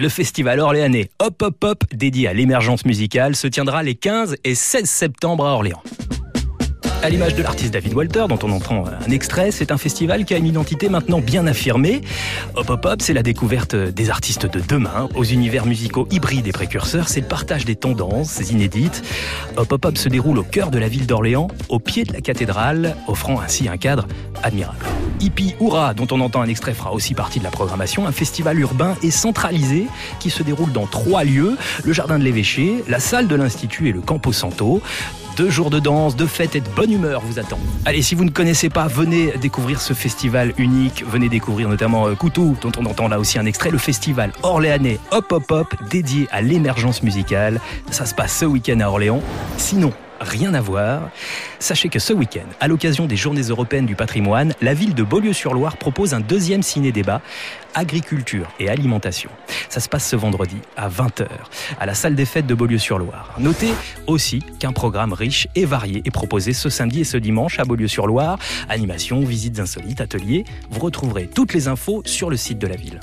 Le festival orléanais Hop Hop Hop, dédié à l'émergence musicale, se tiendra les 15 et 16 septembre à Orléans. À l'image de l'artiste David Walter, dont on entend un extrait, c'est un festival qui a une identité maintenant bien affirmée. Hop Hop Hop, c'est la découverte des artistes de demain, aux univers musicaux hybrides et précurseurs, c'est le partage des tendances inédites. Hop Hop Hop se déroule au cœur de la ville d'Orléans, au pied de la cathédrale, offrant ainsi un cadre admirable. Hippie Oura, dont on entend un extrait, fera aussi partie de la programmation, un festival urbain et centralisé qui se déroule dans trois lieux, le jardin de l'évêché, la salle de l'Institut et le Campo Santo. Deux jours de danse, de fête et de bonne humeur vous attendent. Allez, si vous ne connaissez pas, venez découvrir ce festival unique. Venez découvrir notamment euh, Coutou, dont on entend là aussi un extrait, le festival orléanais Hop Hop Hop, dédié à l'émergence musicale. Ça se passe ce week-end à Orléans. Sinon, rien à voir. Sachez que ce week-end, à l'occasion des Journées européennes du patrimoine, la ville de Beaulieu-sur-Loire propose un deuxième ciné-débat agriculture et alimentation. Ça se passe ce vendredi à 20h à la salle des fêtes de Beaulieu-sur-Loire. Notez aussi qu'un programme riche et varié est proposé ce samedi et ce dimanche à Beaulieu-sur-Loire. Animation, visites insolites, ateliers. Vous retrouverez toutes les infos sur le site de la ville.